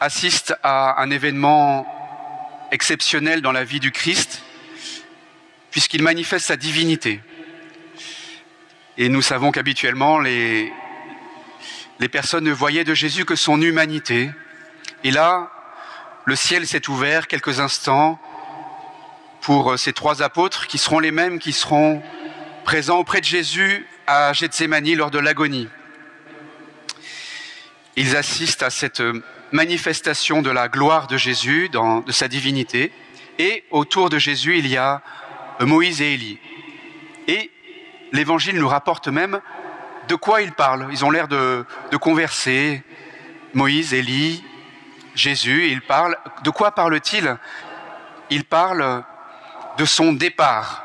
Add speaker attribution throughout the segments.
Speaker 1: assiste à un événement exceptionnel dans la vie du Christ, puisqu'il manifeste sa divinité. Et nous savons qu'habituellement, les, les personnes ne voyaient de Jésus que son humanité. Et là, le ciel s'est ouvert quelques instants pour ces trois apôtres qui seront les mêmes qui seront présents auprès de Jésus à Gethsemane lors de l'agonie. Ils assistent à cette manifestation de la gloire de Jésus, dans, de sa divinité, et autour de Jésus, il y a Moïse et Élie. Et l'Évangile nous rapporte même de quoi ils parlent. Ils ont l'air de, converser. Moïse, Élie, Jésus, ils parlent. De quoi parle-t-il Il parle de son départ,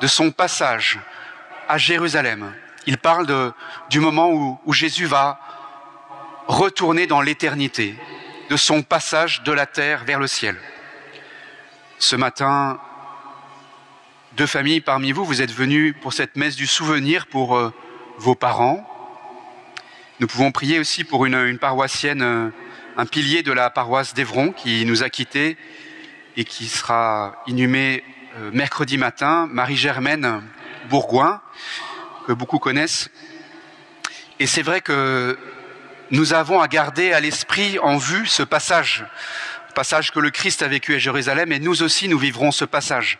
Speaker 1: de son passage à Jérusalem. Il parle du moment où Jésus va retourner dans l'éternité, de son passage de la terre vers le ciel. Ce matin, deux familles parmi vous, vous êtes venus pour cette messe du souvenir pour euh, vos parents. Nous pouvons prier aussi pour une, paroissienne, euh, un pilier de la paroisse d'Evron qui nous a quittés et qui sera inhumée euh, mercredi matin, Marie-Germaine Bourgoin, que beaucoup connaissent. Et c'est vrai que nous avons à garder à l'esprit en vue ce passage, passage que le Christ a vécu à Jérusalem, et nous aussi nous vivrons ce passage.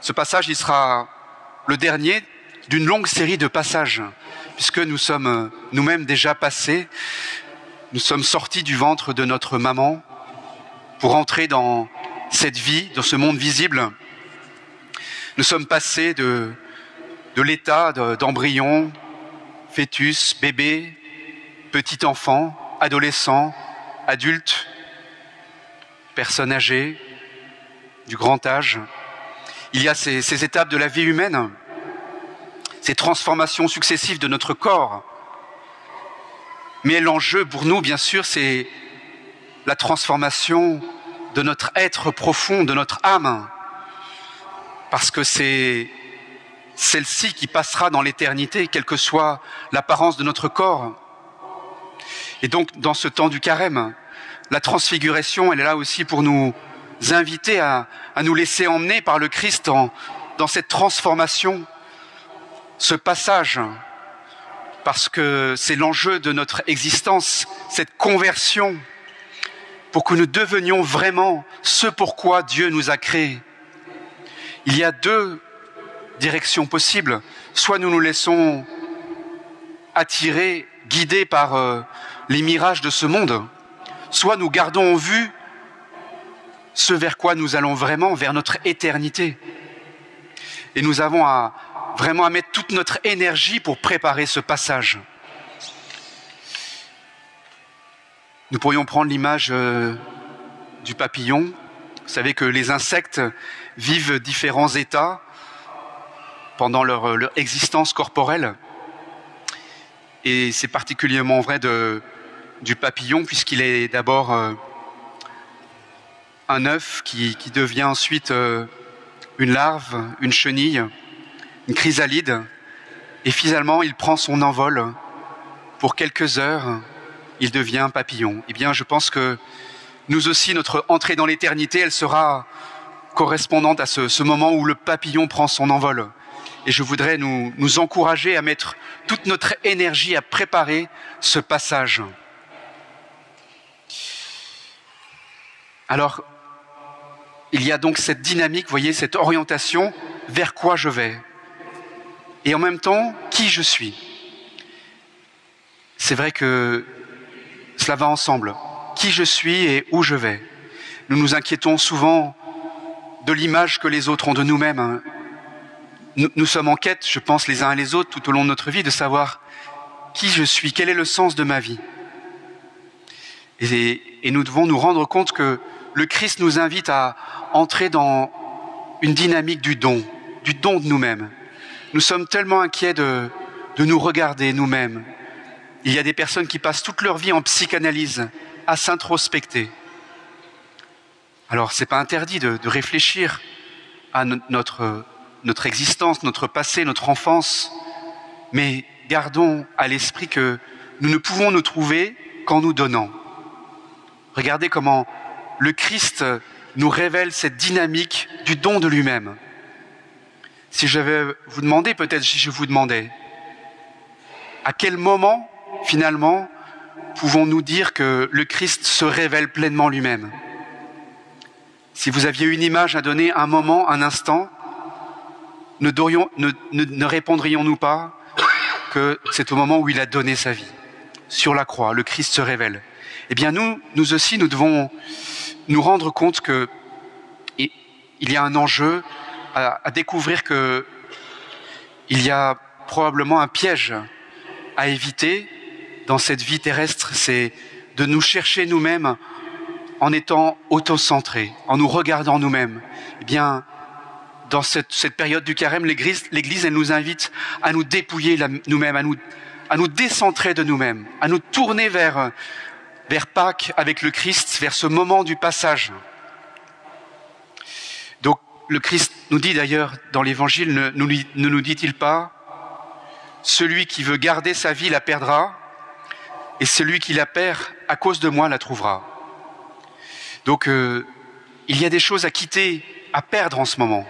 Speaker 1: Ce passage, il sera le dernier d'une longue série de passages, puisque nous sommes nous-mêmes déjà passés, nous sommes sortis du ventre de notre maman pour entrer dans cette vie, dans ce monde visible. Nous sommes passés de, de l'état d'embryon, fœtus, bébé, petit enfant, adolescent, adulte, personne âgée, du grand âge. Il y a ces, ces étapes de la vie humaine, ces transformations successives de notre corps. Mais l'enjeu pour nous, bien sûr, c'est la transformation de notre être profond, de notre âme, parce que c'est celle-ci qui passera dans l'éternité, quelle que soit l'apparence de notre corps. Et donc, dans ce temps du carême, la transfiguration, elle est là aussi pour nous inviter à, nous laisser emmener par le Christ dans cette transformation, ce passage, parce que c'est l'enjeu de notre existence, cette conversion, pour que nous devenions vraiment ce pourquoi Dieu nous a créés. Il y a deux directions possibles. Soit nous nous laissons attirer, guider par euh, les mirages de ce monde, soit nous gardons en vue ce vers quoi nous allons vraiment, vers notre éternité. Et nous avons vraiment à mettre toute notre énergie pour préparer ce passage. Nous pourrions prendre l'image euh, du papillon. Vous savez que les insectes vivent différents états pendant leur, leur existence corporelle. Et c'est particulièrement vrai de, du papillon, puisqu'il est d'abord euh, un œuf qui, devient ensuite euh, une larve, une chenille, une chrysalide, et finalement il prend son envol. Pour quelques heures, il devient un papillon. Eh bien, je pense que nous aussi, notre entrée dans l'éternité, elle sera correspondante à ce, moment où le papillon prend son envol. Et je voudrais nous encourager à mettre toute notre énergie à préparer ce passage. Alors, il y a donc cette dynamique, vous voyez, cette orientation vers quoi je vais. Et en même temps, qui je suis. C'est vrai que cela va ensemble. Qui je suis et où je vais. Nous nous inquiétons souvent de l'image que les autres ont de nous-mêmes. Nous, nous, sommes en quête, je pense, les uns et les autres, tout au long de notre vie, de savoir qui je suis, quel est le sens de ma vie. Et nous devons nous rendre compte que le Christ nous invite à entrer dans une dynamique du don, du don de nous-mêmes. Nous sommes tellement inquiets de, de nous regarder nous-mêmes. Il y a des personnes qui passent toute leur vie en psychanalyse, à s'introspecter. Alors, c'est pas interdit de, de réfléchir à no notre, notre existence, notre passé, notre enfance, mais gardons à l'esprit que nous ne pouvons nous trouver qu'en nous donnant. Regardez comment le Christ nous révèle cette dynamique du don de lui-même. Si je vais vous demander, peut-être si je vous demandais, à quel moment, finalement, pouvons-nous dire que le Christ se révèle pleinement lui-même? Si vous aviez une image à donner, un moment, un instant, ne, répondrions-nous pas que c'est au moment où il a donné sa vie? Sur la croix, le Christ se révèle. Eh bien, nous aussi, nous devons nous rendre compte que il y a un enjeu à, découvrir que il y a probablement un piège à éviter dans cette vie terrestre, c'est de nous chercher nous-mêmes en étant autocentrés, en nous regardant nous-mêmes. Eh bien, dans cette, cette période du carême, l'Église, l'Église, elle nous invite à nous dépouiller nous-mêmes, à nous, à nous décentrer de nous-mêmes, à nous tourner vers, vers Pâques avec le Christ, vers ce moment du passage. Donc, le Christ nous dit d'ailleurs dans l'Évangile, ne, nous dit-il pas, celui qui veut garder sa vie la perdra, et celui qui la perd à cause de moi la trouvera. Donc, euh, il y a des choses à quitter, à perdre en ce moment.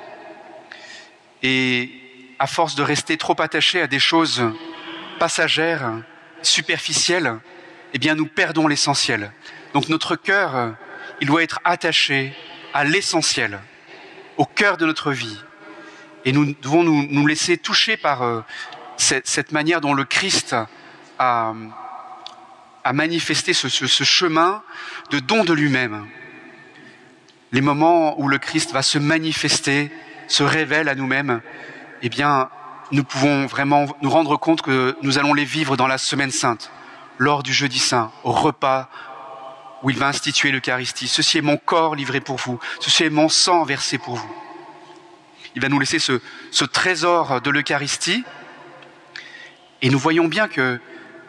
Speaker 1: Et à force de rester trop attaché à des choses passagères, superficielles, eh bien, nous perdons l'essentiel. Donc, notre cœur, il doit être attaché à l'essentiel, au cœur de notre vie. Et nous devons nous, laisser toucher par euh, cette, manière dont le Christ a, manifesté ce, ce, ce chemin de don de lui-même. Les moments où le Christ va se manifester, se révèle à nous-mêmes, eh bien, nous pouvons vraiment nous rendre compte que nous allons les vivre dans la semaine sainte, lors du jeudi saint, au repas où il va instituer l'Eucharistie. Ceci est mon corps livré pour vous, ceci est mon sang versé pour vous. Il va nous laisser ce, trésor de l'Eucharistie. Et nous voyons bien que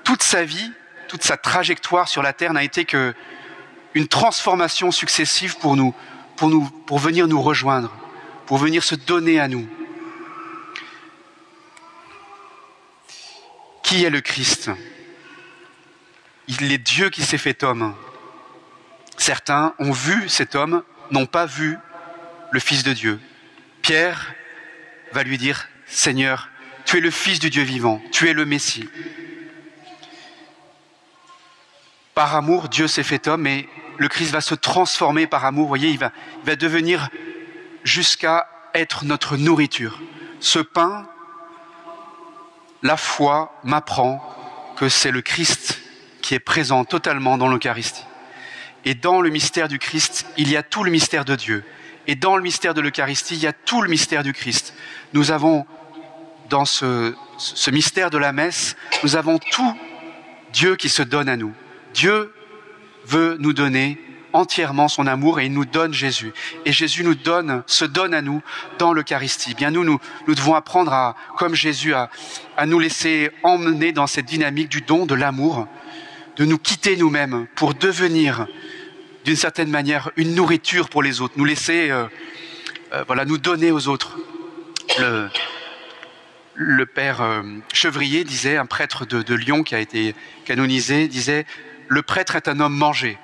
Speaker 1: toute sa vie, toute sa trajectoire sur la terre n'a été que une transformation successive pour nous, pour venir nous rejoindre, pour venir se donner à nous. Qui est le Christ? Il est Dieu qui s'est fait homme. Certains ont vu cet homme, n'ont pas vu le Fils de Dieu. Pierre va lui dire, Seigneur, tu es le Fils du Dieu vivant, tu es le Messie. Par amour, Dieu s'est fait homme et le Christ va se transformer par amour. Voyez, il va, il va devenir jusqu'à être notre nourriture. Ce pain, la foi m'apprend que c'est le Christ qui est présent totalement dans l'Eucharistie. Et dans le mystère du Christ, il y a tout le mystère de Dieu. Et dans le mystère de l'Eucharistie, il y a tout le mystère du Christ. Nous avons, dans ce, mystère de la messe, nous avons tout Dieu qui se donne à nous. Dieu veut nous donner entièrement son amour et il nous donne Jésus. Et Jésus nous donne, se donne à nous dans l'Eucharistie. Bien nous, nous, devons apprendre à, comme Jésus, à nous laisser emmener dans cette dynamique du don, de l'amour, de nous quitter nous-mêmes pour devenir, d'une certaine manière, une nourriture pour les autres, nous laisser, euh, euh, voilà, nous donner aux autres. Le, père euh, Chevrier disait, un prêtre de, Lyon qui a été canonisé, disait le prêtre est un homme mangé.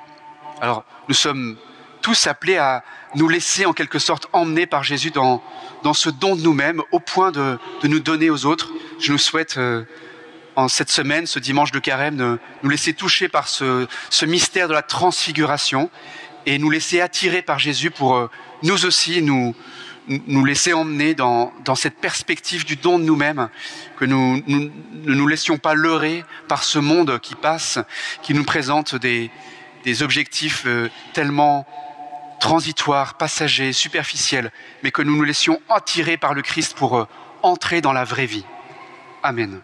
Speaker 1: Alors, nous sommes tous appelés à nous laisser en quelque sorte emmener par Jésus dans, dans ce don de nous-mêmes, au point de, de, nous donner aux autres. Je nous souhaite, en cette semaine, ce dimanche de carême, de nous laisser toucher par ce, mystère de la transfiguration et nous laisser attirer par Jésus pour euh, nous aussi nous, laisser emmener dans, cette perspective du don de nous-mêmes, que nous, nous ne nous laissions pas leurrer par ce monde qui passe, qui nous présente des, des objectifs euh, tellement transitoires, passagers, superficiels, mais que nous nous laissions attirer par le Christ pour euh, entrer dans la vraie vie. Amen.